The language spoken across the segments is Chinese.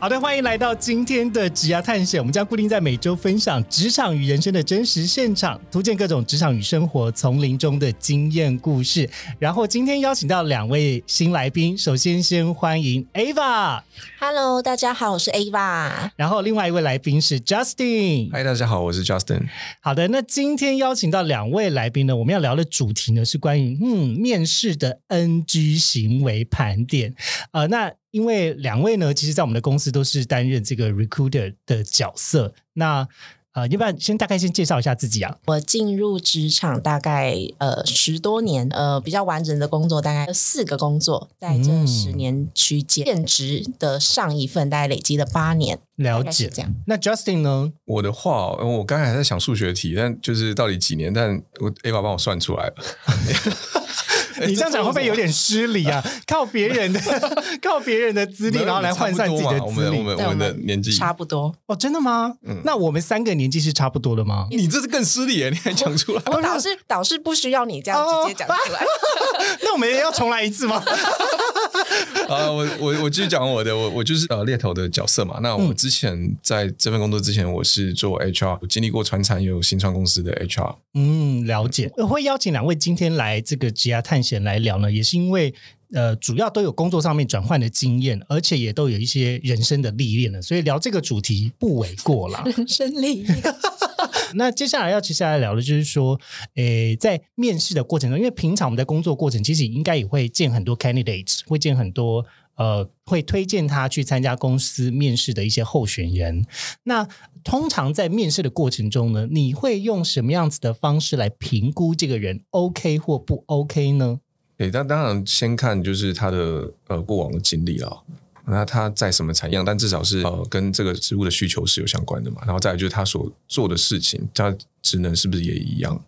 好的，欢迎来到今天的职涯探险。我们将固定在每周分享职场与人生的真实现场，图鉴各种职场与生活丛林中的经验故事。然后今天邀请到两位新来宾，首先先欢迎 Ava，Hello，大家好，我是 Ava。然后另外一位来宾是 Justin。嗨，大家好，我是 Justin。好的，那今天邀请到两位来宾呢，我们要聊的主题呢是关于嗯面试的 NG 行为盘点。呃，那因为两位呢，其实在我们的公司都是担任这个 recruiter 的角色。那呃，要不然先大概先介绍一下自己啊？我进入职场大概呃十多年，呃比较完整的工作大概四个工作，在这嗯十年区间，现职的上一份大概累积了八年，了解这样。那 Justin 呢？我的话，呃我刚才还在想数学题，但就是到底几年？但我 Ava 帮我算出来了。你这样讲会不会有点失礼啊？靠别人的靠别人的资历，然后来换算自己的我资历们我们我们的年纪，差不多。哦，真的吗？嗯那我们三个年纪是差不多的吗？你这是更失礼耶！你还讲出来？我导师导师不需要你这样直接讲出来。那我们也要重来一次吗？啊，我我我继续讲我的，我我就是呃猎头的角色嘛。那我之前在这份工作之前，我是做 HR，我经历过传产，也有新创公司的 HR。嗯，了解。我会邀请两位今天来这个职涯探险来聊呢，也是因为呃，主要都有工作上面转换的经验，而且也都有一些人生的历练了，所以聊这个主题不为过啦。人生历练，那接下来要接下来聊的就是说，诶，在面试的过程中，因为平常我们在工作过程，其实应该也会见很多 candidates，会见很多呃，会推荐他去参加公司面试的一些候选人。那通常在面试的过程中呢，你会用什么样子的方式来评估这个人 OK 或不 OK 呢？对，那当然先看就是他的呃过往的经历啊。那他在什么产业，但至少是呃跟这个职务的需求是有相关的嘛。然后再来就是他所做的事情，他职能是不是也一样？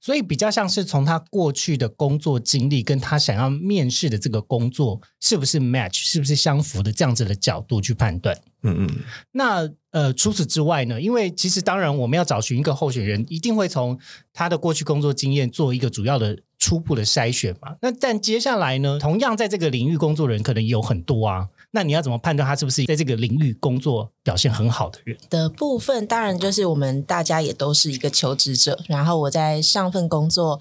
所以比较像是从他过去的工作经历跟他想要面试的这个工作是不是 match，是不是相符的这样子的角度去判断。嗯嗯，那呃，除此之外呢？因为其实当然我们要找寻一个候选人，一定会从他的过去工作经验做一个主要的初步的筛选嘛。那但接下来呢，同样在这个领域工作的人可能有很多啊。那你要怎么判断他是不是在这个领域工作表现很好的人？的部分，当然就是我们大家也都是一个求职者。然后我在上份工作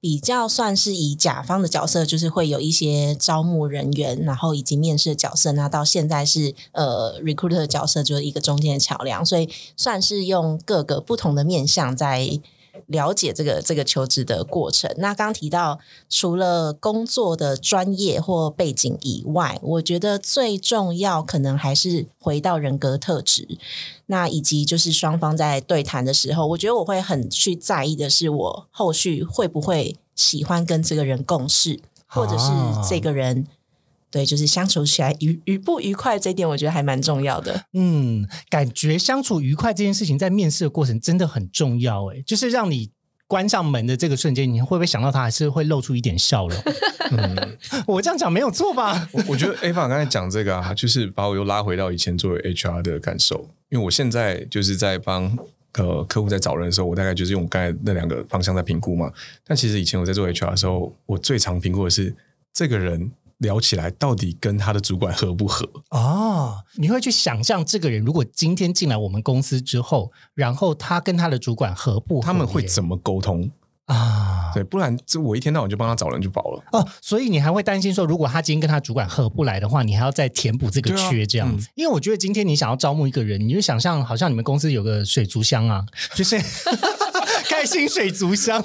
比较算是以甲方的角色，就是会有一些招募人员，然后以及面试的角色。那到现在是呃 recruiter 的角色，就是一个中间的桥梁，所以算是用各个不同的面向在。了解这个这个求职的过程。那刚刚提到，除了工作的专业或背景以外，我觉得最重要可能还是回到人格特质。那以及就是双方在对谈的时候，我觉得我会很去在意的是，我后续会不会喜欢跟这个人共事，或者是这个人。对，就是相处起来愉愉不愉快，这一点我觉得还蛮重要的。嗯，感觉相处愉快这件事情，在面试的过程真的很重要。诶，就是让你关上门的这个瞬间，你会不会想到他，还是会露出一点笑容？嗯我这样讲没有错吧？我我觉得 Ava 刚才讲这个啊，就是把我又拉回到以前作为 HR 的感受，因为我现在就是在帮呃客户在找人的时候，我大概就是用我刚才那两个方向在评估嘛。但其实以前我在做 HR 的时候，我最常评估的是这个人聊起来到底跟他的主管合不合。哦，你会去想象这个人如果今天进来我们公司之后，然后他跟他的主管合不合，他们会怎么沟通？啊？对，不然这我一天到晚就帮他找人就饱了。哦，所以你还会担心说，如果他今天跟他主管合不来的话，你还要再填补这个缺，这样子。因为我觉得今天你想要招募一个人，你就想象好像你们公司有个水族箱啊，就是 开心水族箱，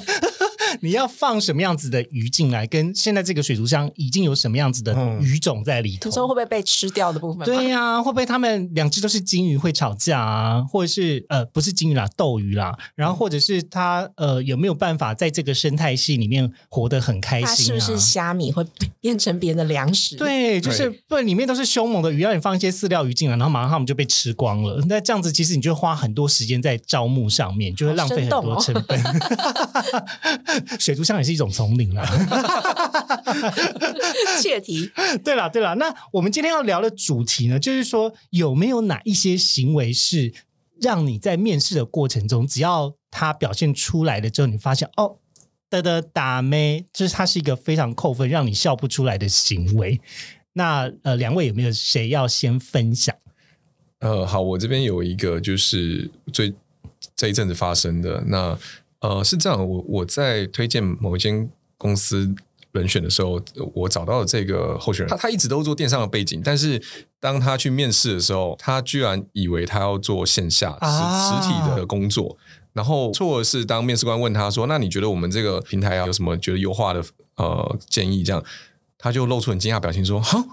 你要放什么样子的鱼进来？跟现在这个水族箱已经有什么样子的鱼种在里头？你说会不会被吃掉的部分？对呀，会不会他们两只都是金鱼会吵架啊？或者是呃，不是金鱼啦，斗鱼啦。然后或者是它呃，有没有办法在这个生态系里面活得很开心？它是不是虾米会变成别人的粮食？对，就是不，里面都是凶猛的鱼，让你放一些饲料鱼进来，然后马上他们就被吃光了。那这样子，其实你就花很多时间在招募上面，就会浪费很多成本。水族箱也是一种丛林啦。切题。对了，对了，那我们今天要聊的主题呢，就是说有没有哪一些行为是让你在面试的过程中，只要他表现出来了之后，你发现哦。的的打咩，就是它是一个非常扣分，让你笑不出来的行为。那呃，两位有没有谁要先分享？呃，好，我这边有一个就是最这一阵子发生的。那呃是这样，我我在推荐某一间公司人选的时候，我找到了这个候选人，他他一直都做电商的背景，但是当他去面试的时候，他居然以为他要做线下实实体的工作。然后错的是，当面试官问他说：“那你觉得我们这个平台啊有什么觉得优化的呃建议？”这样他就露出很惊讶表情说：“哈，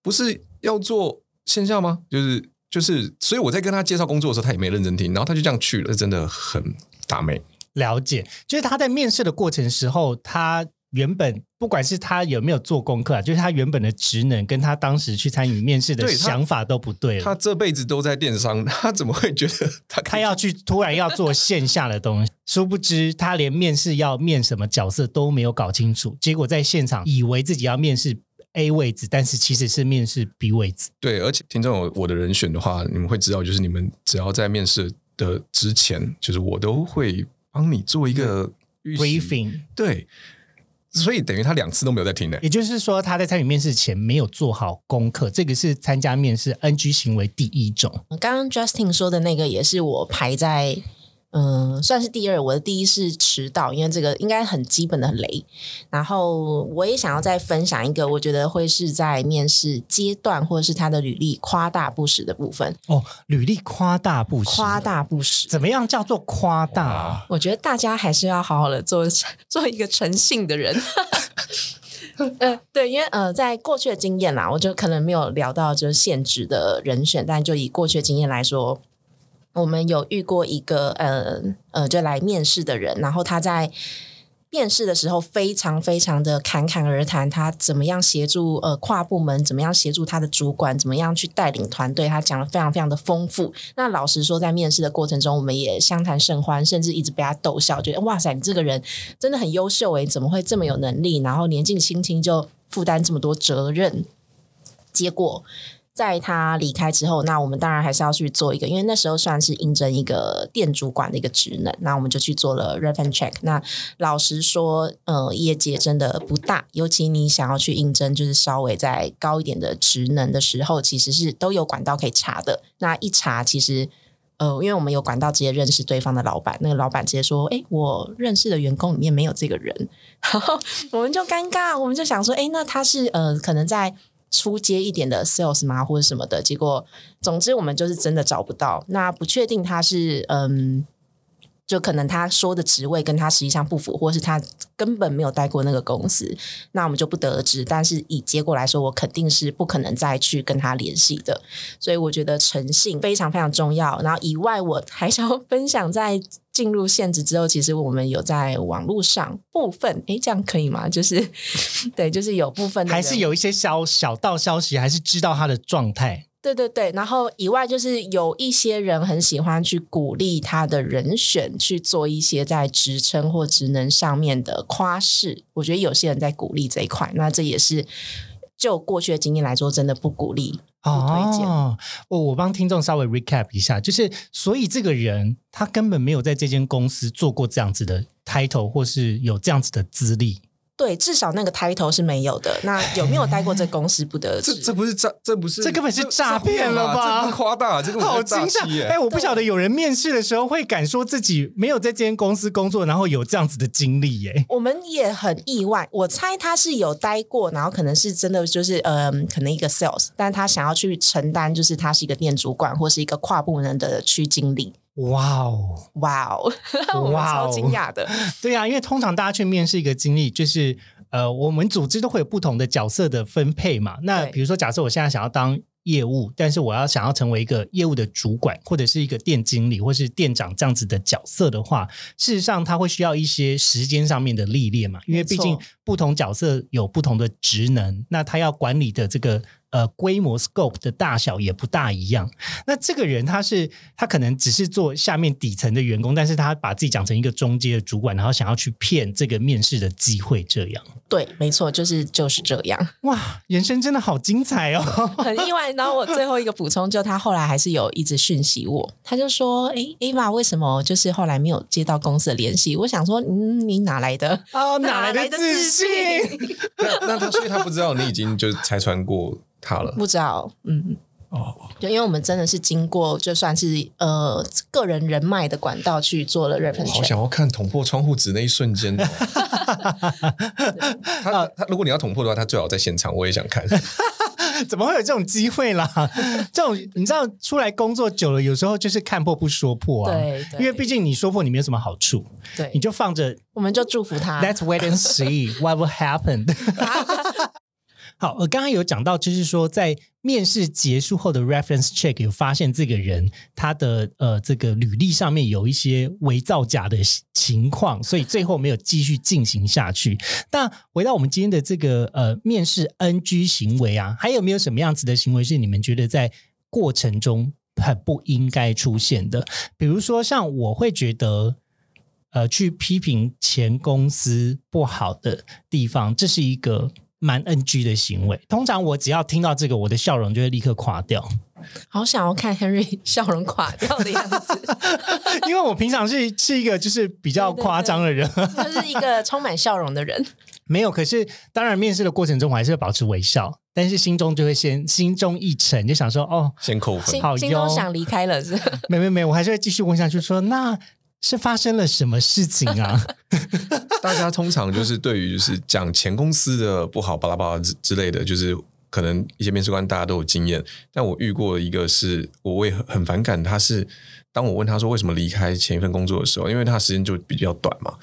不是要做线下吗？就是就是，所以我在跟他介绍工作的时候，他也没认真听，然后他就这样去了，真的很打美。了解，就是他在面试的过程时候，他。原本不管是他有没有做功课啊，就是他原本的职能跟他当时去参与面试的想法都不对了。他这辈子都在电商，他怎么会觉得他他要去突然要做线下的东西？殊不知他连面试要面什么角色都没有搞清楚，结果在现场以为自己要面试 A 位置，但是其实是面试 B 位置。对，而且听众有我的人选的话，你们会知道，就是你们只要在面试的之前，就是我都会帮你做一个 briefing。对。所以等于他两次都没有在听的，也就是说他在参与面试前没有做好功课，这个是参加面试 NG 行为第一种。刚刚 Justin 说的那个也是我排在。嗯，算是第二。我的第一是迟到，因为这个应该很基本的雷。然后我也想要再分享一个，我觉得会是在面试阶段或者是他的履历夸大不实的部分。哦，履历夸大不实，夸大不实，怎么样叫做夸大？我觉得大家还是要好好的做 做一个诚信的人。呃，对，因为呃，在过去的经验啦，我就可能没有聊到就是现职的人选，但就以过去的经验来说。我们有遇过一个呃呃，就来面试的人，然后他在面试的时候非常非常的侃侃而谈，他怎么样协助呃跨部门，怎么样协助他的主管，怎么样去带领团队，他讲的非常非常的丰富。那老实说，在面试的过程中，我们也相谈甚欢，甚至一直被他逗笑，觉得哇塞，你这个人真的很优秀诶，怎么会这么有能力？然后年纪轻轻就负担这么多责任，结果。在他离开之后，那我们当然还是要去做一个，因为那时候算是应征一个店主管的一个职能，那我们就去做了 reference check。那老实说，呃，业界真的不大，尤其你想要去应征，就是稍微在高一点的职能的时候，其实是都有管道可以查的。那一查，其实呃，因为我们有管道直接认识对方的老板，那个老板直接说：“哎，我认识的员工里面没有这个人。”然后我们就尴尬，我们就想说：“哎，那他是呃，可能在。”出街一点的 sales 吗，或者什么的，结果，总之我们就是真的找不到。那不确定他是嗯，就可能他说的职位跟他实际上不符，或是他根本没有待过那个公司，那我们就不得而知。但是以结果来说，我肯定是不可能再去跟他联系的。所以我觉得诚信非常非常重要。然后以外，我还想要分享在。进入限制之后，其实我们有在网络上部分，哎，这样可以吗？就是 对，就是有部分还是有一些小小道消息，还是知道他的状态。对对对，然后以外就是有一些人很喜欢去鼓励他的人选去做一些在职称或职能上面的夸饰。我觉得有些人在鼓励这一块，那这也是就过去的经验来说，真的不鼓励。哦，我我帮听众稍微 recap 一下，就是所以这个人他根本没有在这间公司做过这样子的 title，或是有这样子的资历。对，至少那个 title 是没有的。那有没有待过这公司不得这这不是诈，这不是这根本是诈骗了吧？夸大，这个好惊吓！哎，我不晓得有人面试的时候会敢说自己没有在这间公司工作，然后有这样子的经历耶。我们也很意外，我猜他是有待过，然后可能是真的就是嗯，可能一个 sales，但他想要去承担，就是他是一个店主管或是一个跨部门的区经理。哇哦，哇哦，我们哇哦超惊讶的。对呀、因为通常大家去面试一个经历，就是呃，我们组织都会有不同的角色的分配嘛。那对比如说，假设我现在想要当业务，但是我要想要成为一个业务的主管，或者是一个店经理，或是店长这样子的角色的话，事实上他会需要一些时间上面的历练嘛，因为毕竟不同角色有不同的职能，那他要管理的这个。呃，规模 scope 的大小也不大一样。那这个人他是他可能只是做下面底层的员工，但是他把自己讲成一个中阶的主管，然后想要去骗这个面试的机会，这样对，没错，就是就是这样，哇，人生真的好精彩哦！很意外。然后我最后一个补充，就他后来还是有一直讯息我，他就说：“哎，Ava 为什么就是后来没有接到公司的联系？”我想说，嗯，你哪来的？哦，哪来的自信？那那他所以他不知道你已经就是拆穿过他了。不知道，嗯。哦，就因为我们真的是经过，就算是呃个人人脉的管道去做了我 reference 好想要看捅破窗户纸那一瞬间、哦。他他如果你要捅破的话，他最好在现场，我也想看。怎么会有这种机会啦？这种你知道，出来工作久了，有时候就是看破不说破啊。对对因为毕竟你说破，你没有什么好处，对，你就放着我们就祝福他。Let's wait and see what will happen。好，我刚刚有讲到，就是说在面试结束后的 reference check 有发现这个人他的呃这个履历上面有一些伪造假的情况，所以最后没有继续进行下去。那回到我们今天的这个呃面试 NG 行为啊，还有没有什么样子的行为是你们觉得在过程中很不应该出现的？比如说，像我会觉得。呃，去批评前公司不好的地方，这是一个蛮 NG 的行为。通常我只要听到这个，我的笑容就会立刻垮掉，好想要看 Henry 笑容垮掉的样子，因为我平常是是一个就是比较夸张的人，就是一个充满笑容的人。没有。可是当然，面试的过程中我还是会保持微笑，但是心中就会先心中一沉，就想说哦，先扣分心。好心中想离开了是？没没没，我还是会继续问下去说，那是发生了什么事情啊？大家通常就是对于就是讲前公司的不好巴拉巴拉之之类的，就是可能一些面试官大家都有经验，但我遇过一个是我会很很反感，他是当我问他说为什么离开前一份工作的时候，因为他时间就比较短嘛，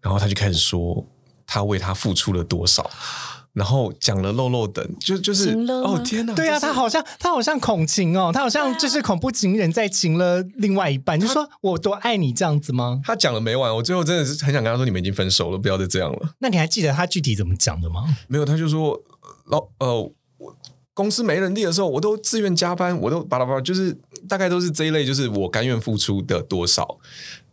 然后他就开始说他为他付出了多少。然后讲了漏漏等，就就是哦天哪！对啊，他好像他好像恐情哦，他好像就是恐怖情人在情了另外一半，就说我多爱你这样子吗？他讲了没完，我最后真的是很想跟他说，你们已经分手了，不要再这样了。那你还记得他具体怎么讲的吗？没有，他就说老呃，我公司没人力的时候，我都自愿加班，我都巴拉巴拉，就是大概都是这一类，就是我甘愿付出的多少，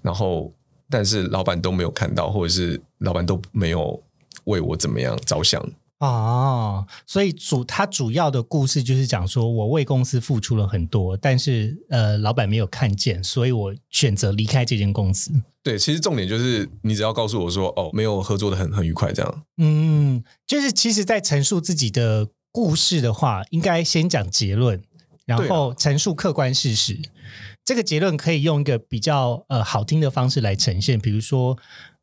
然后但是老板都没有看到，或者是老板都没有为我怎么样着想。哦，所以主他主要的故事就是讲说我为公司付出了很多，但是呃老板没有看见，所以我选择离开这间公司。对，其实重点就是你只要告诉我说，哦，没有合作的很很愉快，这样。嗯，就是其实，在陈述自己的故事的话，应该先讲结论，然后陈述客观事实。这个结论可以用一个比较呃好听的方式来呈现，比如说。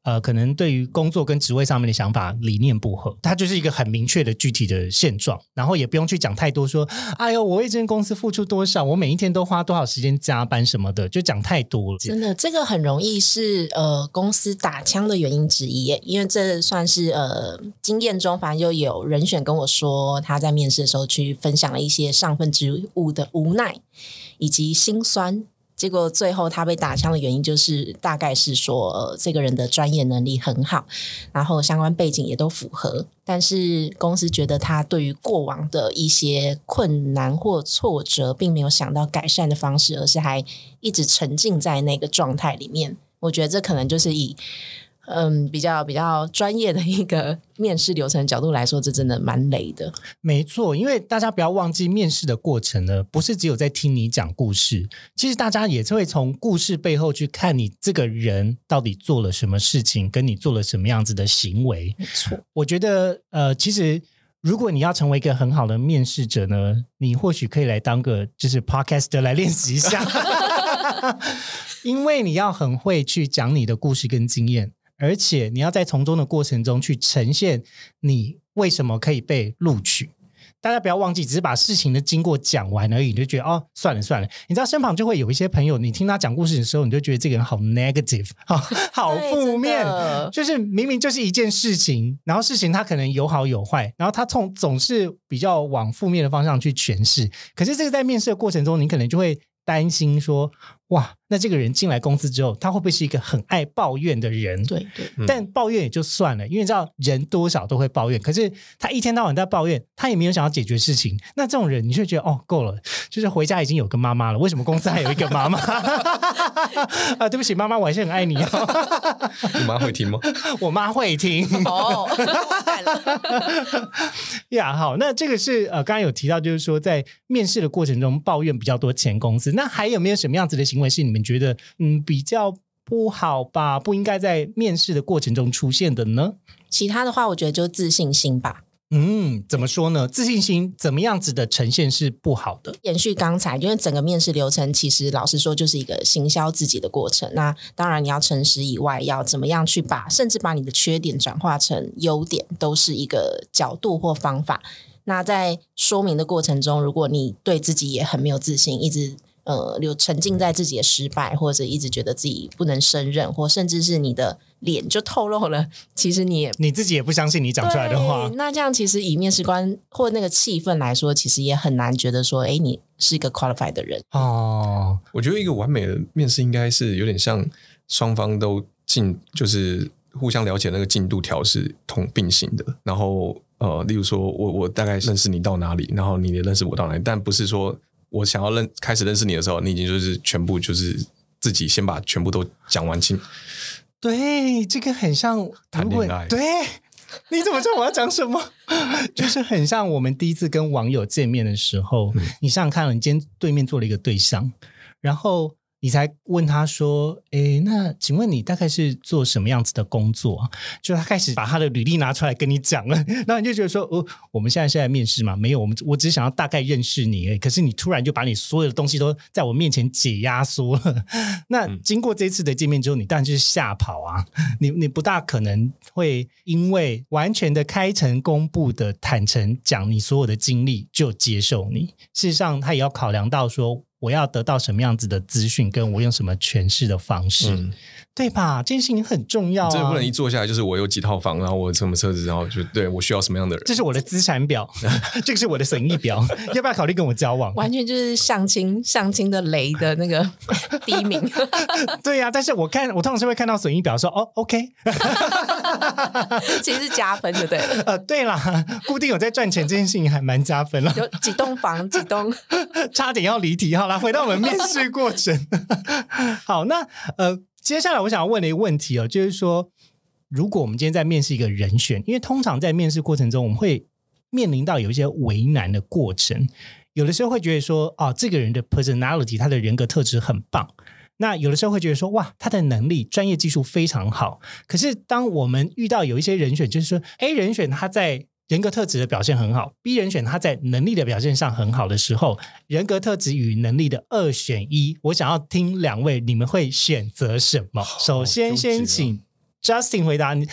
呃，可能对于工作跟职位上面的想法理念不合，它就是一个很明确的具体的现状，然后也不用去讲太多说，哎呦，我为这间公司付出多少，我每一天都花多少时间加班什么的，就讲太多了。真的，这个很容易是呃公司打枪的原因之一，因为这算是呃经验中，反正就有人选跟我说，他在面试的时候去分享了一些上份职务的无奈以及心酸。结果最后他被打枪的原因，就是大概是说、这个人的专业能力很好，然后相关背景也都符合，但是公司觉得他对于过往的一些困难或挫折，并没有想到改善的方式，而是还一直沉浸在那个状态里面。我觉得这可能就是以嗯比较比较专业的一个 面试流程角度来说，这真的蛮累的。没错，因为大家不要忘记，面试的过程呢，不是只有在听你讲故事，其实大家也是会从故事背后去看你这个人到底做了什么事情，跟你做了什么样子的行为。没错，我觉得，呃，其实如果你要成为一个很好的面试者呢，你或许可以来当个就是 podcaster 来练习一下，因为你要很会去讲你的故事跟经验。而且你要在从中的过程中去呈现你为什么可以被录取。大家不要忘记，只是把事情的经过讲完而已，你就觉得哦，算了算了。你知道身旁就会有一些朋友，你听他讲故事的时候，你就觉得这个人好 negative，好好负面，就是明明就是一件事情，然后事情它可能有好有坏，然后他从总是比较往负面的方向去诠释。可是这个在面试的过程中，你可能就会担心说，哇，那这个人进来公司之后，他会不会是一个很爱抱怨的人？对对，嗯但抱怨也就算了，因为你知道人多少都会抱怨，可是他一天到晚在抱怨，他也没有想要解决事情。那这种人，你就觉得哦，够了，就是回家已经有个妈妈了，为什么公司还有一个妈妈？啊，对不起，妈妈，我还是很爱你哦。你妈会听吗？我妈会听哦，呀。好，那这个是呃，刚刚有提到，就是说在面试的过程中抱怨比较多前公司，那还有没有什么样子的行为是你们觉得嗯比较不好吧，不应该在面试的过程中出现的呢？其他的话，我觉得就自信心吧。嗯，怎么说呢？自信心怎么样子的呈现是不好的？延续刚才，因为整个面试流程其实老实说就是一个行销自己的过程。那当然你要诚实以外，要怎么样去把甚至把你的缺点转化成优点，都是一个角度或方法。那在说明的过程中，如果你对自己也很没有自信，一直呃有沉浸在自己的失败，或者一直觉得自己不能胜任，或甚至是你的脸就透露了，其实你也你自己也不相信你讲出来的话，那这样其实以面试官或那个气氛来说，其实也很难觉得说，哎，你是一个 qualified 的人。哦，我觉得一个完美的面试应该是有点像双方都进，就是互相了解那个进度条是同并行的。然后呃，例如说我我大概认识你到哪里，然后你也认识我到哪里，但不是说我想要认开始认识你的时候，你已经就是全部就是自己先把全部都讲完清。对，这个很像谈恋爱对，你怎么知道我要讲什么？就是很像我们第一次跟网友见面的时候，你想想看，你今天对面坐了一个对象，然后你才问他说：“诶，那请问你大概是做什么样子的工作啊？”就他开始把他的履历拿出来跟你讲了，然后你就觉得说：“哦，我们现在是在面试嘛？没有，我们我只是想要大概认识你而已。可是你突然就把你所有的东西都在我面前解压缩了。那经过这次的见面之后，你当然就是吓跑啊！你你不大可能会因为完全的开诚公布的坦诚讲你所有的经历就接受你。事实上，他也要考量到说。我要得到什么样子的资讯，跟我用什么诠释的方式，嗯对吧？这件事情很重要、啊，这个不能一坐下来就是我有几套房，然后我有什么车子，然后就对我需要什么样的人。这是我的资产表，这个是我的损益表，要不要考虑跟我交往？完全就是相亲相亲的雷的那个第一名，对呀、但是我看我通常是会看到损益表说哦，OK，其实是加分就对了。呃，对啦，固定有在赚钱这件事情还蛮加分了，有几栋房，几栋 差点要离题。好啦，回到我们面试过程。好，那呃，接下来我想要问的一个问题哦，就是说，如果我们今天在面试一个人选，因为通常在面试过程中，我们会面临到有一些为难的过程，有的时候会觉得说，哦，这个人的 personality，他的人格特质很棒。那有的时候会觉得说，哇，他的能力、专业技术非常好。可是当我们遇到有一些人选，就是说，A 人选他在人格特质的表现很好，B 人选他在能力的表现上很好的时候，人格特质与能力的二选一，我想要听两位你们会选择什么？首先，先请 Justin 回答你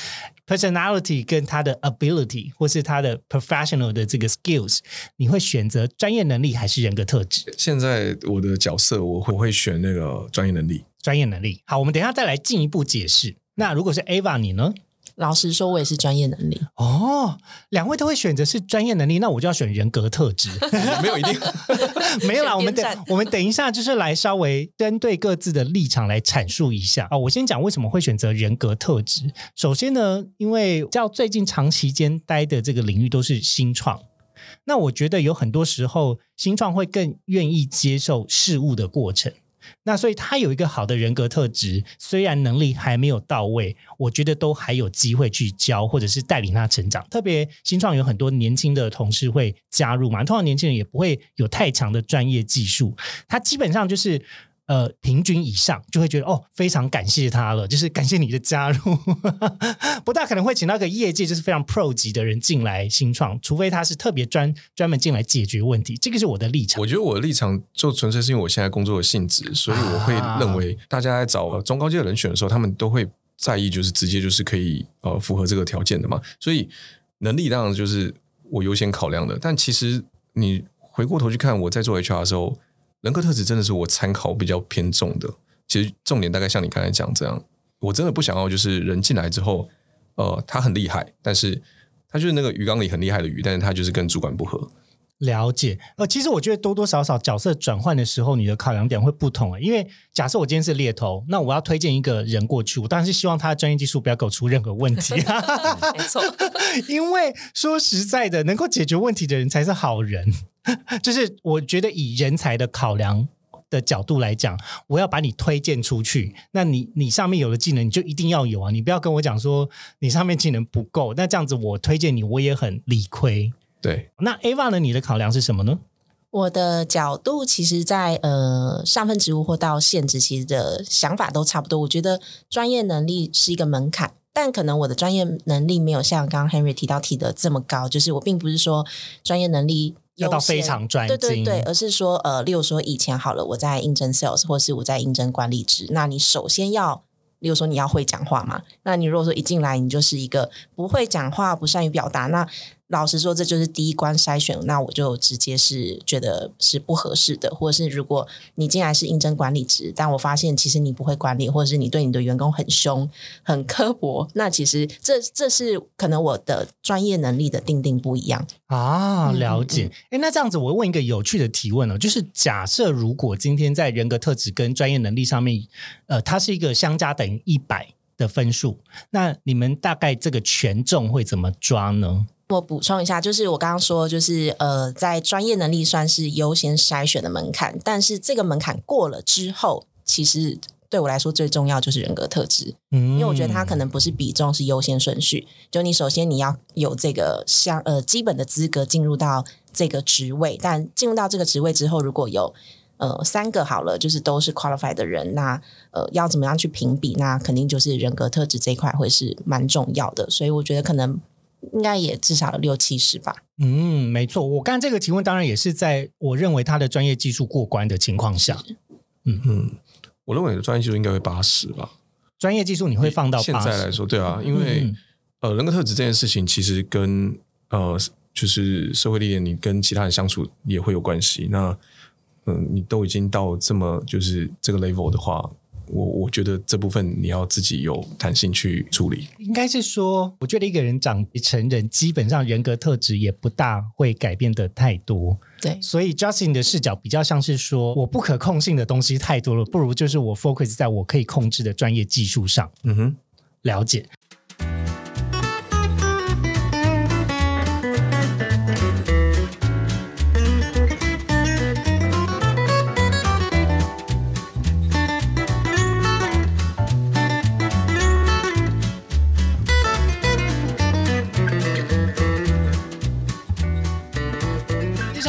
personality 跟他的 ability，或是他的 professional 的这个 skills，你会选择专业能力还是人格特质？现在我的角色我会我会选那个专业能力。专业能力。好，我们等一下再来进一步解释。那如果是 Ava 你呢？老实说，我也是专业能力。哦，两位都会选择是专业能力，那我就要选人格特质。没有一定，没有啦，我们等我们等一下就是来稍微针对各自的立场来阐述一下啊、我先讲为什么会选择人格特质。首先呢，因为叫最近长期间待的这个领域都是新创。那我觉得有很多时候，新创会更愿意接受事物的过程。那所以他有一个好的人格特质，虽然能力还没有到位，我觉得都还有机会去教或者是带领他成长。特别新创有很多年轻的同事会加入嘛，通常年轻人也不会有太强的专业技术，他基本上就是。呃，平均以上就会觉得哦，非常感谢他了，就是感谢你的加入，不大可能会请到一个业界就是非常 pro 级的人进来新创，除非他是特别专专门进来解决问题，这个是我的立场。我觉得我的立场就纯粹是因为我现在工作的性质，所以我会认为大家在找呃中高阶的人选的时候，他们都会在意就是直接就是可以呃符合这个条件的嘛。所以能力当然就是我优先考量的。但其实你回过头去看，我在做 HR 的时候，人格特质真的是我参考比较偏重的。其实重点大概像你刚才讲这样，我真的不想要就是人进来之后，呃，他很厉害，但是他就是那个鱼缸里很厉害的鱼，但是他就是跟主管不合。了解，呃，其实我觉得多多少少角色转换的时候，你的考量点会不同啊。因为假设我今天是猎头，那我要推荐一个人过去，我当然是希望他的专业技术不要给我出任何问题。没错，因为说实在的，能够解决问题的人才是好人。就是我觉得以人才的考量的角度来讲，我要把你推荐出去，那你你上面有的技能你就一定要有啊，你不要跟我讲说你上面技能不够，那这样子我推荐你我也很理亏。对，那 Ava 呢？你的考量是什么呢？我的角度其实，在呃上份职务或到现职，其实的想法都差不多。我觉得专业能力是一个门槛，但可能我的专业能力没有像刚刚 Henry 提到提的这么高。就是我并不是说专业能力要到非常专对对对，而是说呃，例如说以前好了，我在应征 sales 或是我在应征管理职，那你首先要。例如说你要会讲话嘛？那你如果说一进来你就是一个不会讲话、不善于表达，那老实说这就是第一关筛选，那我就直接是觉得是不合适的。或者是如果你进来是应征管理职，但我发现其实你不会管理，或者是你对你的员工很凶、很刻薄，那其实这这是可能我的专业能力的定定不一样啊。了解。哎，那这样子我问一个有趣的提问哦，就是假设如果今天在人格特质跟专业能力上面，呃，它是一个相加等于一百的分数，那你们大概这个权重会怎么抓呢？我补充一下，就是我刚刚说，就是呃，在专业能力算是优先筛选的门槛，但是这个门槛过了之后，其实对我来说最重要就是人格特质，嗯，因为我觉得它可能不是比重，是优先顺序。就你首先你要有这个相呃基本的资格进入到这个职位，但进入到这个职位之后，如果有呃三个好了，就是都是 qualified 的人，那呃要怎么样去评比？那肯定就是人格特质这一块会是蛮重要的，所以我觉得可能。应该也至少有六七十吧。嗯，没错。我刚才这个提问当然也是在我认为他的专业技术过关的情况下。嗯嗯，我认为的专业技术应该会八十吧。专业技术你会放到现在来说，对啊，因为呃人格特质这件事情其实跟呃就是社会历练，你跟其他人相处也会有关系。那嗯，你都已经到这么就是这个 level 的话。我我觉得这部分你要自己有弹性去处理。应该是说，我觉得一个人长成人，基本上人格特质也不大会改变的太多。对，所以 Justin 的视角比较像是说，我不可控性的东西太多了，不如就是我 focus 在我可以控制的专业技术上。嗯哼，了解。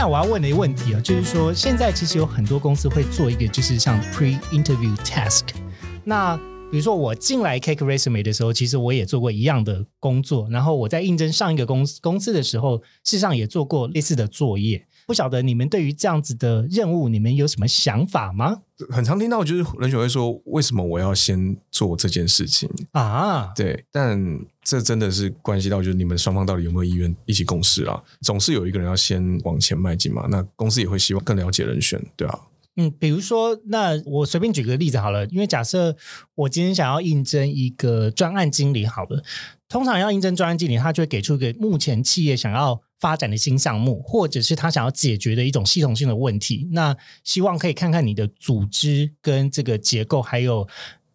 那我要问的一个问题啊，就是说，现在其实有很多公司会做一个，就是像 pre-interview task。那比如说我进来 Cake Resume 的时候，其实我也做过一样的工作。然后我在应征上一个公司公司的时候，事实上也做过类似的作业。不晓得你们对于这样子的任务，你们有什么想法吗？很常听到就是人选会说：“为什么我要先做这件事情啊？”对，但这真的是关系到就是你们双方到底有没有意愿一起共事啊？总是有一个人要先往前迈进嘛。那公司也会希望更了解人选，对啊。嗯，比如说，那我随便举个例子好了，因为假设我今天想要应征一个专案经理，好了，通常要应征专案经理，他就会给出一个目前企业想要。发展的新项目，或者是他想要解决的一种系统性的问题，那希望可以看看你的组织跟这个结构，还有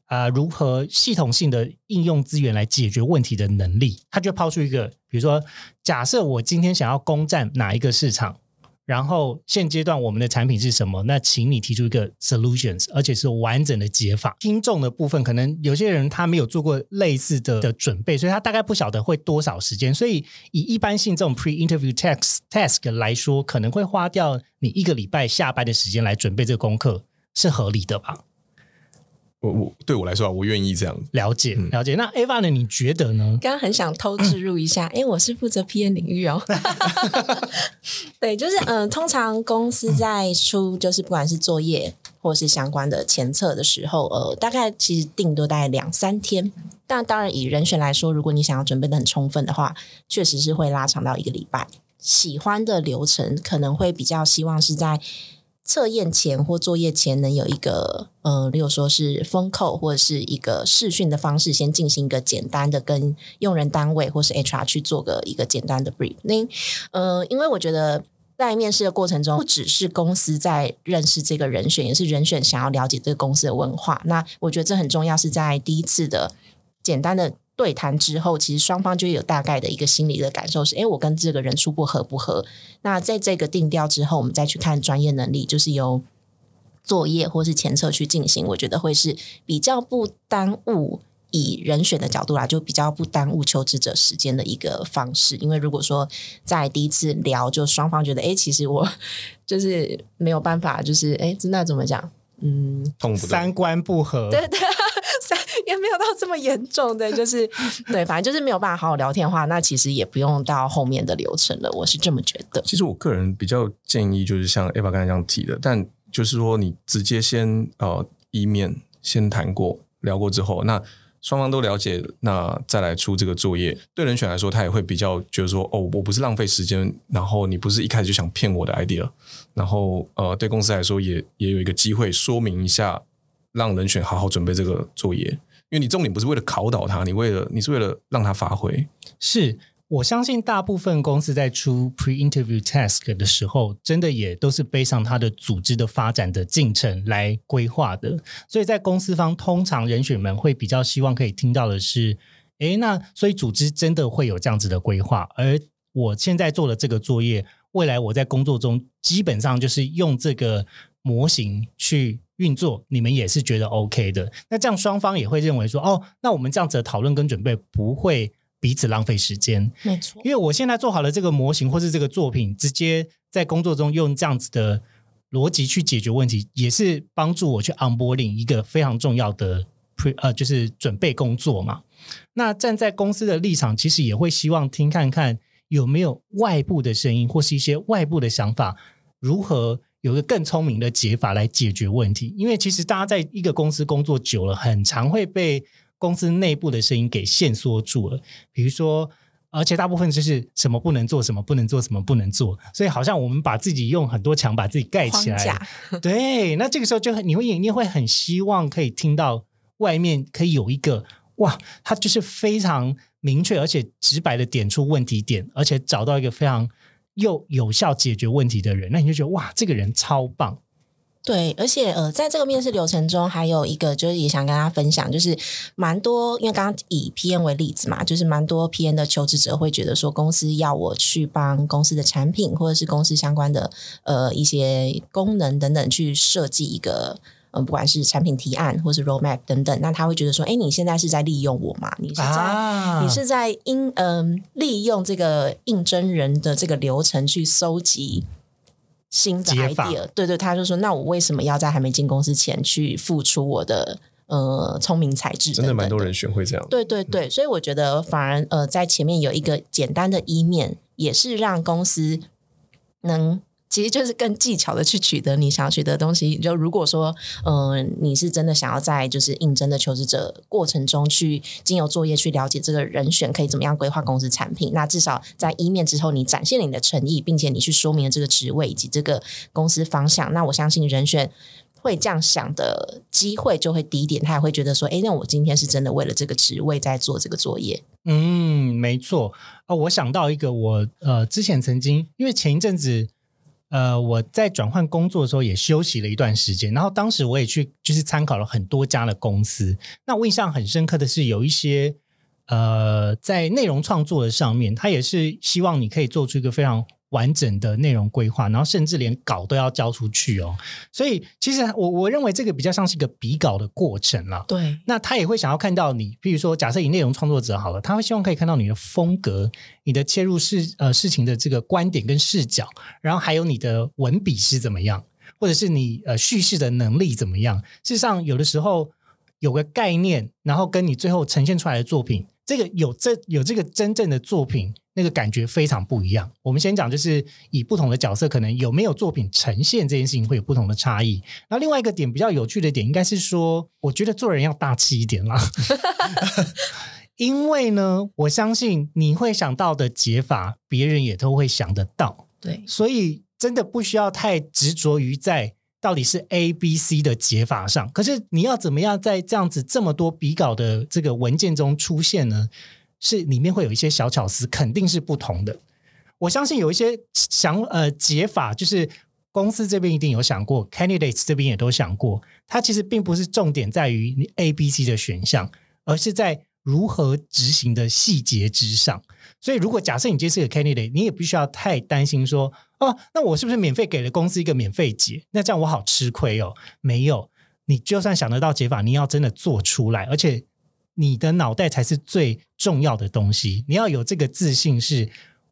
啊如何系统性的应用资源来解决问题的能力。他就抛出一个，比如说，假设我今天想要攻占哪一个市场。然后现阶段我们的产品是什么？那请你提出一个 solutions，而且是完整的解法。听众的部分可能有些人他没有做过类似的的准备，所以他大概不晓得会多少时间。所以以一般性这种 pre-interview task task 来说，可能会花掉你一个礼拜下班的时间来准备这个功课，是合理的吧？我我对我来说啊，我愿意这样了解了解。那 Ava 呢？你觉得呢？刚刚很想偷植入一下，因为我是负责 PM 领域哦。对，就是嗯，通常公司在出就是不管是作业或是相关的前测的时候，呃，大概其实定都大概两三天。但当然以人选来说，如果你想要准备的很充分的话，确实是会拉长到一个礼拜。喜欢的流程，可能会比较希望是在测验前或作业前能有一个呃，例如说是封扣或者是一个试训的方式，先进行一个简单的跟用人单位或是 HR 去做个一个简单的 brief。那呃，因为我觉得。在面试的过程中，不只是公司在认识这个人选，也是人选想要了解这个公司的文化。那我觉得这很重要，是在第一次的简单的对谈之后，其实双方就有大概的一个心理的感受，是：哎，我跟这个人初步合不合？那在这个定调之后，我们再去看专业能力，就是由作业或是前测去进行。我觉得会是比较不耽误。以人选的角度来，就比较不耽误求职者时间的一个方式。因为如果说在第一次聊，就双方觉得，哎，其实我 就是没有办法，就是哎，那怎么讲？嗯，三观不合，对对，没有到这么严重的，就是对，反正就是没有办法好好聊天的话，那其实也不用到后面的流程了。我是这么觉得。其实我个人比较建议，就是像 Eva 刚才这样提的，但就是说你直接先呃一面先谈过聊过之后，那。双方都了解，那再来出这个作业，对人选来说，他也会比较觉得说，哦，我不是浪费时间，然后你不是一开始就想骗我的 idea，然后呃，对公司来说也也有一个机会说明一下，让人选好好准备这个作业，因为你重点不是为了考倒他，你为了你是为了让他发挥，是。我相信大部分公司在出 pre-interview task 的时候，真的也都是背上它的组织的发展的进程来规划的。所以在公司方，通常人选们会比较希望可以听到的是：诶，那所以组织真的会有这样子的规划。而我现在做的这个作业，未来我在工作中基本上就是用这个模型去运作，你们也是觉得 OK 的。那这样双方也会认为说：哦，那我们这样子的讨论跟准备不会。彼此浪费时间，没错。因为我现在做好了这个模型或是这个作品，直接在工作中用这样子的逻辑去解决问题，也是帮助我去 onboarding 一个非常重要的 pre 呃，就是准备工作嘛。那站在公司的立场，其实也会希望听看看有没有外部的声音或是一些外部的想法，如何有个更聪明的解法来解决问题。因为其实大家在一个公司工作久了，很常会被。公司内部的声音给限缩住了，比如说，而且大部分就是什么不能做，什么不能做，什么不能做，所以好像我们把自己用很多墙把自己盖起来。对，那这个时候就你会你会很希望可以听到外面可以有一个哇，他就是非常明确而且直白的点出问题点，而且找到一个非常又有效解决问题的人，那你就觉得哇，这个人超棒。对，而且呃，在这个面试流程中，还有一个就是也想跟大家分享，就是蛮多，因为刚刚以 P N 为例子嘛，就是蛮多 P N 的求职者会觉得说，公司要我去帮公司的产品或者是公司相关的呃一些功能等等去设计一个，嗯，不管是产品提案或是 roadmap 等等，那他会觉得说，哎，你现在是在利用我嘛？你是在你是在应嗯利用这个应征人的这个流程去搜集。新的 idea，对对，他就说：“那我为什么要在还没进公司前去付出我的呃聪明才智？”真的蛮多人选会这样。对对对，所以我觉得反而呃，在前面有一个简单的一面，也是让公司能。其实就是更技巧的去取得你想要取得的东西。就如果说，嗯，你是真的想要在就是应征的求职者过程中去经由作业去了解这个人选可以怎么样规划公司产品，那至少在一面之后，你展现了你的诚意，并且你去说明了这个职位以及这个公司方向，那我相信人选会这样想的机会就会低一点，他也会觉得说，哎，那我今天是真的为了这个职位在做这个作业。嗯，没错。啊，我想到一个，我呃之前曾经因为前一阵子。呃，我在转换工作的时候也休息了一段时间，然后当时我也去就是参考了很多家的公司。那我印象很深刻的是，有一些呃在内容创作的上面，他也是希望你可以做出一个非常。完整的内容规划，然后甚至连稿都要交出去哦。所以其实我我认为这个比较像是一个比稿的过程了。对，那他也会想要看到你，比如说假设以内容创作者好了，他会希望可以看到你的风格、你的切入事呃事情的这个观点跟视角，然后还有你的文笔是怎么样，或者是你呃叙事的能力怎么样。事实上，有的时候有个概念，然后跟你最后呈现出来的作品。这个有这有这个真正的作品，那个感觉非常不一样。我们先讲，就是以不同的角色，可能有没有作品呈现这件事情会有不同的差异。那另外一个点比较有趣的点，应该是说，我觉得做人要大气一点啦。因为呢，我相信你会想到的解法，别人也都会想得到，对，所以真的不需要太执着于在到底是 A、B、C 的解法上。可是你要怎么样在这样子这么多笔稿的这个文件中出现呢？是里面会有一些小巧思，肯定是不同的。我相信有一些想呃解法，就是公司这边一定有想过，candidates 这边也都想过。它其实并不是重点在于你 A、B、C 的选项，而是在如何执行的细节之上。所以，如果假设你今天是个 candidate，你也不需要太担心说，哦，那我是不是免费给了公司一个免费解？那这样我好吃亏哦。没有，你就算想得到解法，你要真的做出来，而且你的脑袋才是最重要的东西。你要有这个自信，是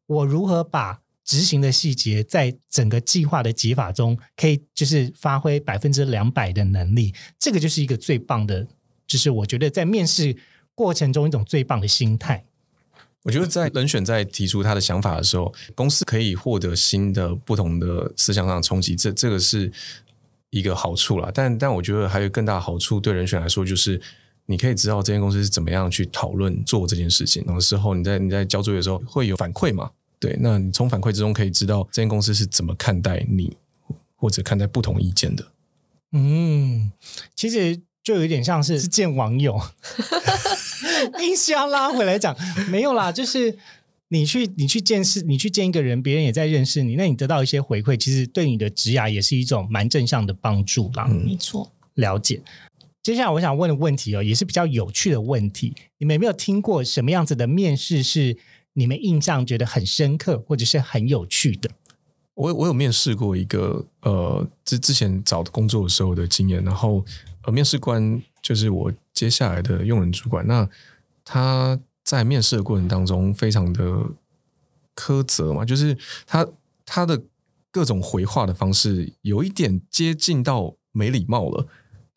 我如何把执行的细节在整个计划的解法中，可以就是发挥百分之两百的能力。这个就是一个最棒的，就是我觉得在面试。过程中一种最棒的心态，我觉得在人选在提出他的想法的时候，公司可以获得新的不同的思想上的冲击，这这个是一个好处啦。但但我觉得还有更大的好处，对人选来说，就是你可以知道这间公司是怎么样去讨论做这件事情，然后事后你在你在交作业的时候会有反馈嘛？对，那你从反馈之中可以知道这间公司是怎么看待你，或者看待不同意见的。嗯，其实就有点像是见网友。硬是要拉回来讲，没有啦，就是你去你去见识，你去见一个人，别人也在认识你，那你得到一些回馈，其实对你的职涯也是一种蛮正向的帮助啦。没错，了解。接下来我想问的问题哦，也是比较有趣的问题，你们有没有听过什么样子的面试是你们印象觉得很深刻，或者是很有趣的？我我有面试过一个呃，之之前找工作的时候的经验，然后呃，面试官就是我接下来的用人主管，那。他在面试的过程当中非常的苛责嘛，就是他他的各种回话的方式有一点接近到没礼貌了。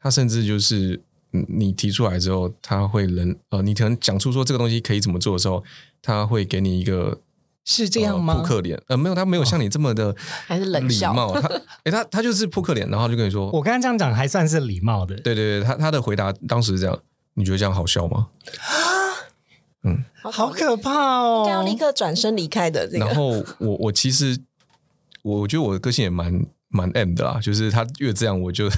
他甚至就是你提出来之后，他会人呃，你可能讲出说这个东西可以怎么做的时候，他会给你一个是这样吗？扑克脸呃，没有，他没有像你这么的 还是冷礼貌。他 哎，他他就是扑克脸，然后就跟你说，我刚刚这样讲还算是礼貌的。对对对，他他的回答当时是这样，你觉得这样好笑吗？嗯，好可怕哦！应该要立刻转身离开的。这个，然后我我其实我觉得我的个性也蛮蛮 M 的啦，就是他越这样，我就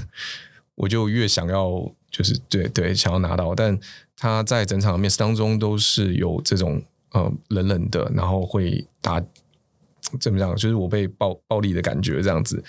我就越想要，就是对对，想要拿到。但他在整场面试当中都是有这种呃冷冷的，然后会打怎么讲，就是我被暴暴力的感觉这样子。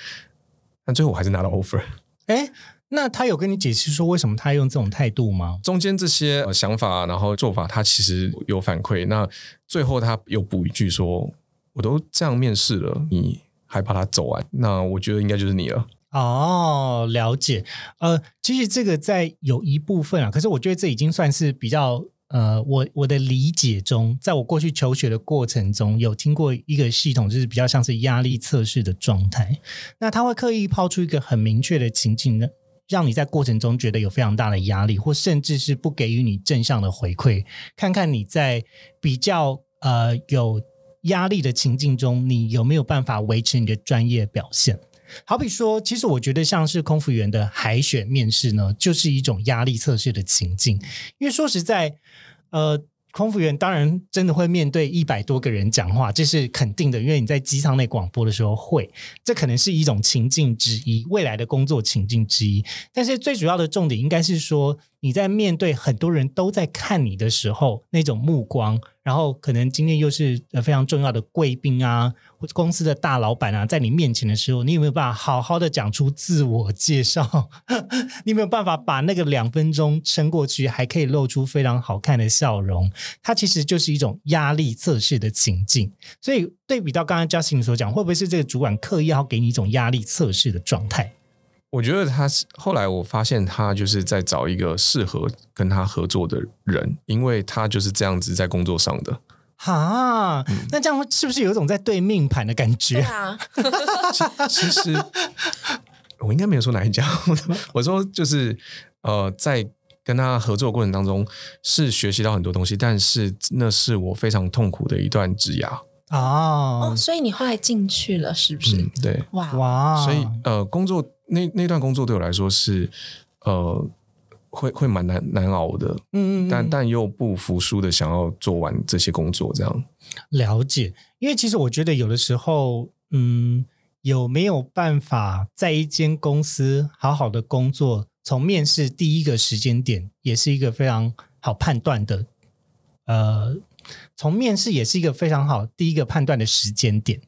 但最后我还是拿到 offer。哎。那他有跟你解释说为什么他用这种态度吗？中间这些想法，然后做法，他其实有反馈。那最后他又补一句说：“我都这样面试了，你还把他走完？那我觉得应该就是你了。”哦，了解。呃，其实这个在有一部分啊，可是我觉得这已经算是比较呃，我我的理解中，在我过去求学的过程中有听过一个系统，就是比较像是压力测试的状态。那他会刻意抛出一个很明确的情境呢。让你在过程中觉得有非常大的压力，或甚至是不给予你正向的回馈，看看你在比较呃有压力的情境中，你有没有办法维持你的专业表现？好比说，其实我觉得像是空服员的海选面试呢，就是一种压力测试的情境，因为说实在，呃。空服员当然真的会面对一百多个人讲话，这是肯定的，因为你在机舱内广播的时候会，这可能是一种情境之一，未来的工作情境之一。但是最主要的重点应该是说。你在面对很多人都在看你的时候，那种目光，然后可能今天又是呃非常重要的贵宾啊，或者公司的大老板啊，在你面前的时候，你有没有办法好好的讲出自我介绍？你有没有办法把那个两分钟撑过去，还可以露出非常好看的笑容？它其实就是一种压力测试的情境。所以对比到刚刚 Justin 所讲，会不会是这个主管刻意要给你一种压力测试的状态？我觉得他是后来我发现他就是在找一个适合跟他合作的人，因为他就是这样子在工作上的。哈，那这样是不是有一种在对命盘的感觉？啊，其实我应该没有说哪一家，我说就是呃，在跟他合作过程当中是学习到很多东西，但是那是我非常痛苦的一段职涯。哦，所以你后来进去了，是不是？对，哇哇，所以呃，工作。那那段工作对我来说是，呃，会会蛮难难熬的，嗯嗯但但又不服输的想要做完这些工作，这样。了解，因为其实我觉得有的时候，嗯，有没有办法在一间公司好好的工作，从面试第一个时间点，也是一个非常好判断的。呃，从面试也是一个非常好第一个判断的时间点，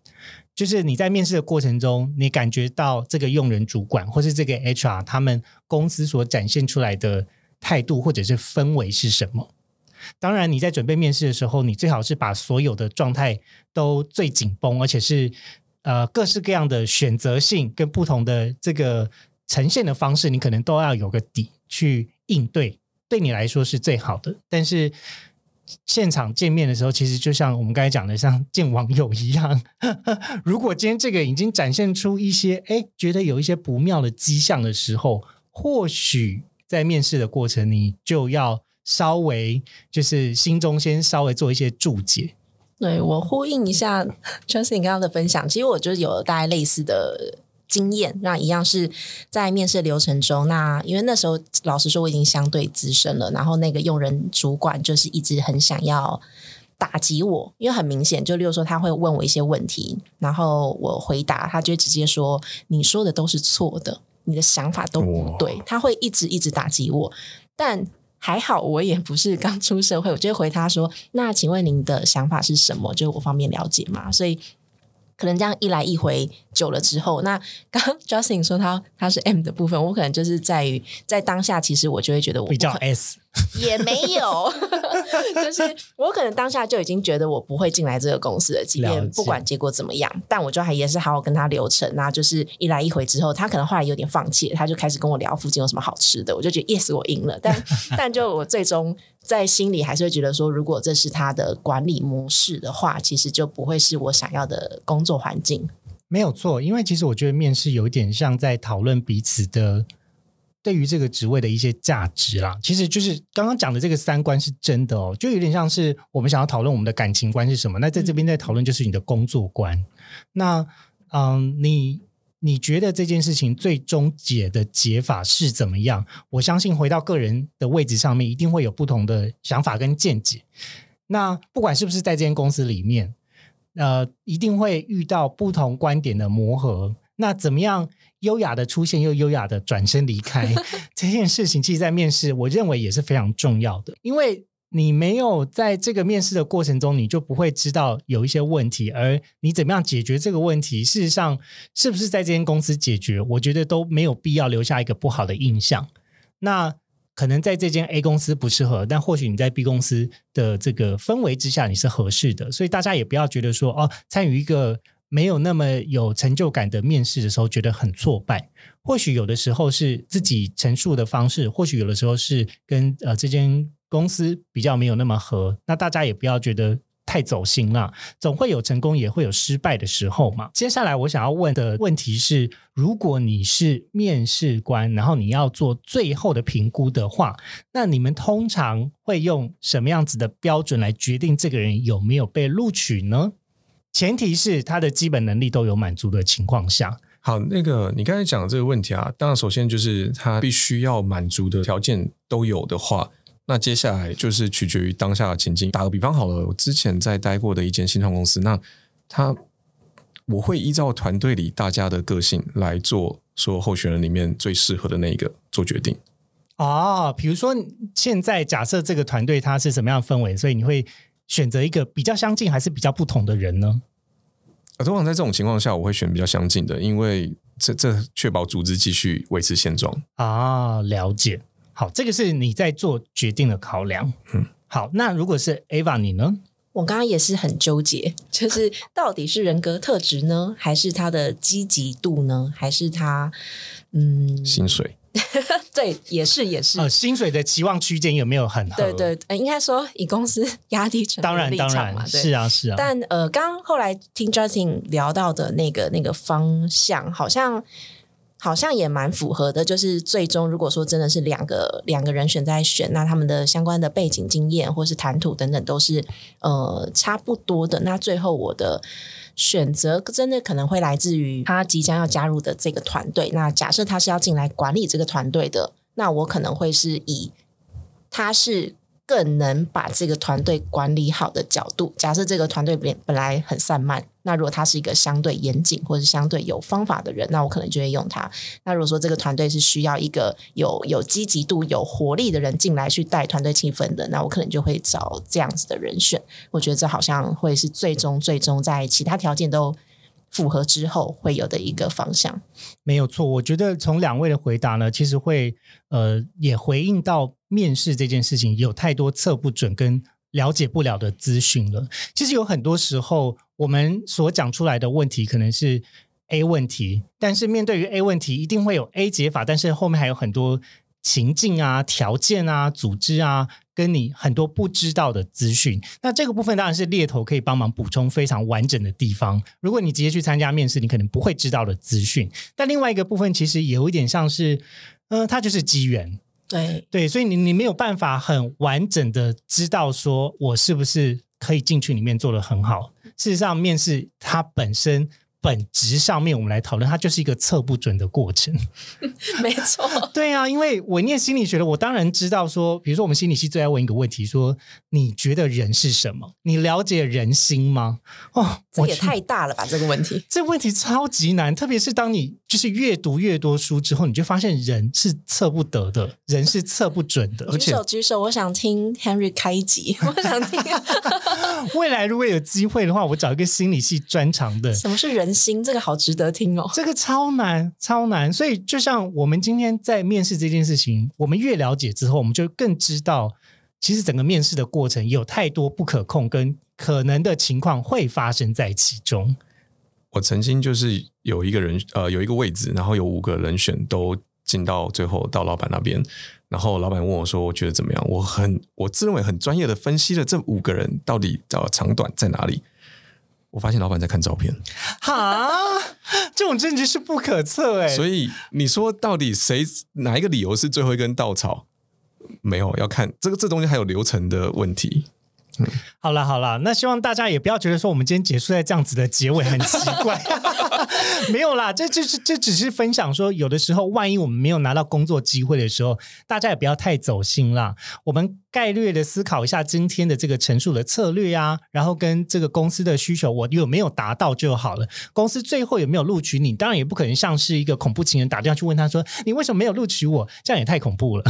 就是你在面试的过程中，你感觉到这个用人主管或是这个 HR 他们公司所展现出来的态度或者是氛围是什么。当然，你在准备面试的时候，你最好是把所有的状态都最紧绷，而且是呃各式各样的选择性跟不同的这个呈现的方式，你可能都要有个底去应对，对你来说是最好的。但是现场见面的时候，其实就像我们刚才讲的，像见网友一样。如果今天这个已经展现出一些哎觉得有一些不妙的迹象的时候，或许在面试的过程，你就要。稍微就是心中先稍微做一些注解。对我呼应一下 Justin 刚刚的分享，其实我就有大概类似的经验，那一样是在面试流程中。那因为那时候老实说我已经相对资深了，然后那个用人主管就是一直很想要打击我，因为很明显，就例如说他会问我一些问题，然后我回答，他就直接说你说的都是错的，你的想法都不对，他会一直一直打击我，但。还好，我也不是刚出社会，我就回他说：“那请问您的想法是什么？就是我方便了解嘛。”所以可能这样一来一回久了之后，那刚 Justin 说他他是 M 的部分，我可能就是在于在当下，其实我就会觉得我比较 S。也没有，就是我可能当下就已经觉得我不会进来这个公司了，即便不管结果怎么样，但我就还也是好好跟他流程啊，就是一来一回之后，他可能后来有点放弃，他就开始跟我聊附近有什么好吃的，我就觉得 yes 我赢了，但 但就我最终在心里还是会觉得说，如果这是他的管理模式的话，其实就不会是我想要的工作环境。没有错，因为其实我觉得面试有一点像在讨论彼此的。对于这个职位的一些价值啦，其实就是刚刚讲的这个三观是真的哦，就有点像是我们想要讨论我们的感情观是什么。那在这边在讨论就是你的工作观。那嗯，你你觉得这件事情最终解的解法是怎么样？我相信回到个人的位置上面，一定会有不同的想法跟见解。那不管是不是在这间公司里面，呃，一定会遇到不同观点的磨合。那怎么样？优雅的出现又优雅的转身离开 这件事情，其实，在面试，我认为也是非常重要的。因为你没有在这个面试的过程中，你就不会知道有一些问题，而你怎么样解决这个问题，事实上是不是在这间公司解决，我觉得都没有必要留下一个不好的印象。那可能在这间 A 公司不适合，但或许你在 B 公司的这个氛围之下，你是合适的。所以大家也不要觉得说，哦，参与一个。没有那么有成就感的面试的时候，觉得很挫败。或许有的时候是自己陈述的方式，或许有的时候是跟呃这间公司比较没有那么合。那大家也不要觉得太走心了，总会有成功，也会有失败的时候嘛。接下来我想要问的问题是：如果你是面试官，然后你要做最后的评估的话，那你们通常会用什么样子的标准来决定这个人有没有被录取呢？前提是他的基本能力都有满足的情况下。好，那个你刚才讲的这个问题啊，当然首先就是他必须要满足的条件都有的话，那接下来就是取决于当下的情境。打个比方好了，我之前在待过的一间新创公司，那他我会依照团队里大家的个性来做，说候选人里面最适合的那一个做决定。哦，比如说现在假设这个团队它是什么样的氛围，所以你会。选择一个比较相近还是比较不同的人呢？啊，通常在这种情况下，我会选比较相近的，因为这这确保组织继续维持现状啊。了解，好，这个是你在做决定的考量。嗯，好，那如果是 Ava 你呢？我刚刚也是很纠结，就是到底是人格特质呢，还是他的积极度呢，还是他嗯薪水？对，也是也是。呃，薪水的期望区间有没有很？对对，呃，应该说以公司 压低成当然当然，是啊是啊。但呃，刚后来听 Justin 聊到的那个那个方向，好像好像也蛮符合的。就是最终如果说真的是两个两个人选在选，那他们的相关的背景经验或是谈吐等等都是呃差不多的。那最后我的。选择真的可能会来自于他即将要加入的这个团队。那假设他是要进来管理这个团队的，那我可能会是以他是更能把这个团队管理好的角度。假设这个团队本本来很散漫，那如果他是一个相对严谨或者相对有方法的人，那我可能就会用他。那如果说这个团队是需要一个有有积极度、有活力的人进来去带团队气氛的，那我可能就会找这样子的人选。我觉得这好像会是最终最终在其他条件都符合之后会有的一个方向。没有错，我觉得从两位的回答呢，其实会呃也回应到面试这件事情有太多测不准跟了解不了的资讯了。其实有很多时候，我们所讲出来的问题可能是 A 问题，但是面对于 A 问题，一定会有 A 解法，但是后面还有很多情境啊、条件啊、组织啊，跟你很多不知道的资讯。那这个部分当然是猎头可以帮忙补充非常完整的地方。如果你直接去参加面试，你可能不会知道的资讯。但另外一个部分其实有一点像是，嗯、它就是机缘。对，对，所以你你没有办法很完整的知道说我是不是可以进去里面做的很好。事实上，面试它本身本质上面，我们来讨论，它就是一个测不准的过程。没错。对啊，因为我念心理学的，我当然知道说，比如说我们心理系最爱问一个问题，说你觉得人是什么？你了解人心吗？哦，这也太大了吧！这个问题，这问题超级难，特别是当你就是越读越多书之后，你就发现人是测不得的，人是测不准的。举手举手，我想听 Henry 开一集，我想听未来如果有机会的话，我找一个心理系专长的，什么是人心，这个好值得听哦。这个超难，超难。所以，就像我们今天在面试这件事情，我们越了解之后，我们就更知道，其实整个面试的过程有太多不可控跟可能的情况会发生在其中。我曾经就是有一个人呃有一个位置，然后有五个人选都进到最后到老板那边，然后老板问我说我觉得怎么样？我很我自认为很专业的分析了这五个人到底呃长短在哪里。我发现老板在看照片，哈，这种证据是不可测哎、所以你说到底谁哪一个理由是最后一根稻草？没有要看这个这东西还有流程的问题。好了好了，那希望大家也不要觉得说我们今天结束在这样子的结尾很奇怪，没有啦，这这这这只是分享说，有的时候万一我们没有拿到工作机会的时候，大家也不要太走心啦。我们概略的思考一下今天的这个陈述的策略啊，然后跟这个公司的需求我有没有达到就好了。公司最后有没有录取你，当然也不可能像是一个恐怖情人打电话去问他说你为什么没有录取我，这样也太恐怖了。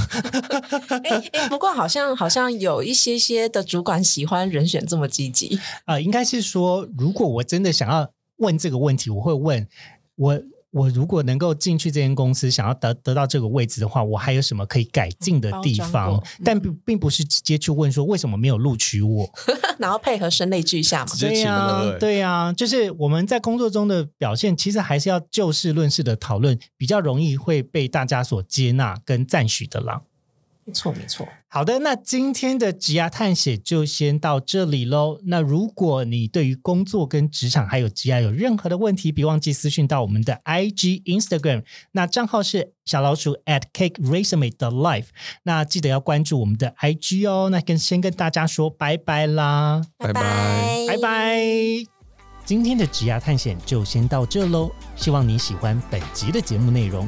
哎哎，不过好像好像有一些些的主管喜欢人选这么积极，呃，应该是说，如果我真的想要问这个问题，我会问我。我如果能够进去这间公司，想要得得到这个位置的话，我还有什么可以改进的地方？过但并并不是直接去问说为什么没有录取我。然后配合声泪俱下嘛对呀、对呀、就是我们在工作中的表现，其实还是要就事论事的讨论，比较容易会被大家所接纳跟赞许的啦。没错没错，好的，那今天的职涯探险就先到这里喽。那如果你对于工作跟职场还有职涯有任何的问题，别忘记私讯到我们的 IG、Instagram，那账号是小老鼠 at cake resume 的 life。那记得要关注我们的 IG 哦。那跟先跟大家说拜拜啦，拜拜拜拜。今天的职涯探险就先到这喽，希望你喜欢本集的节目内容。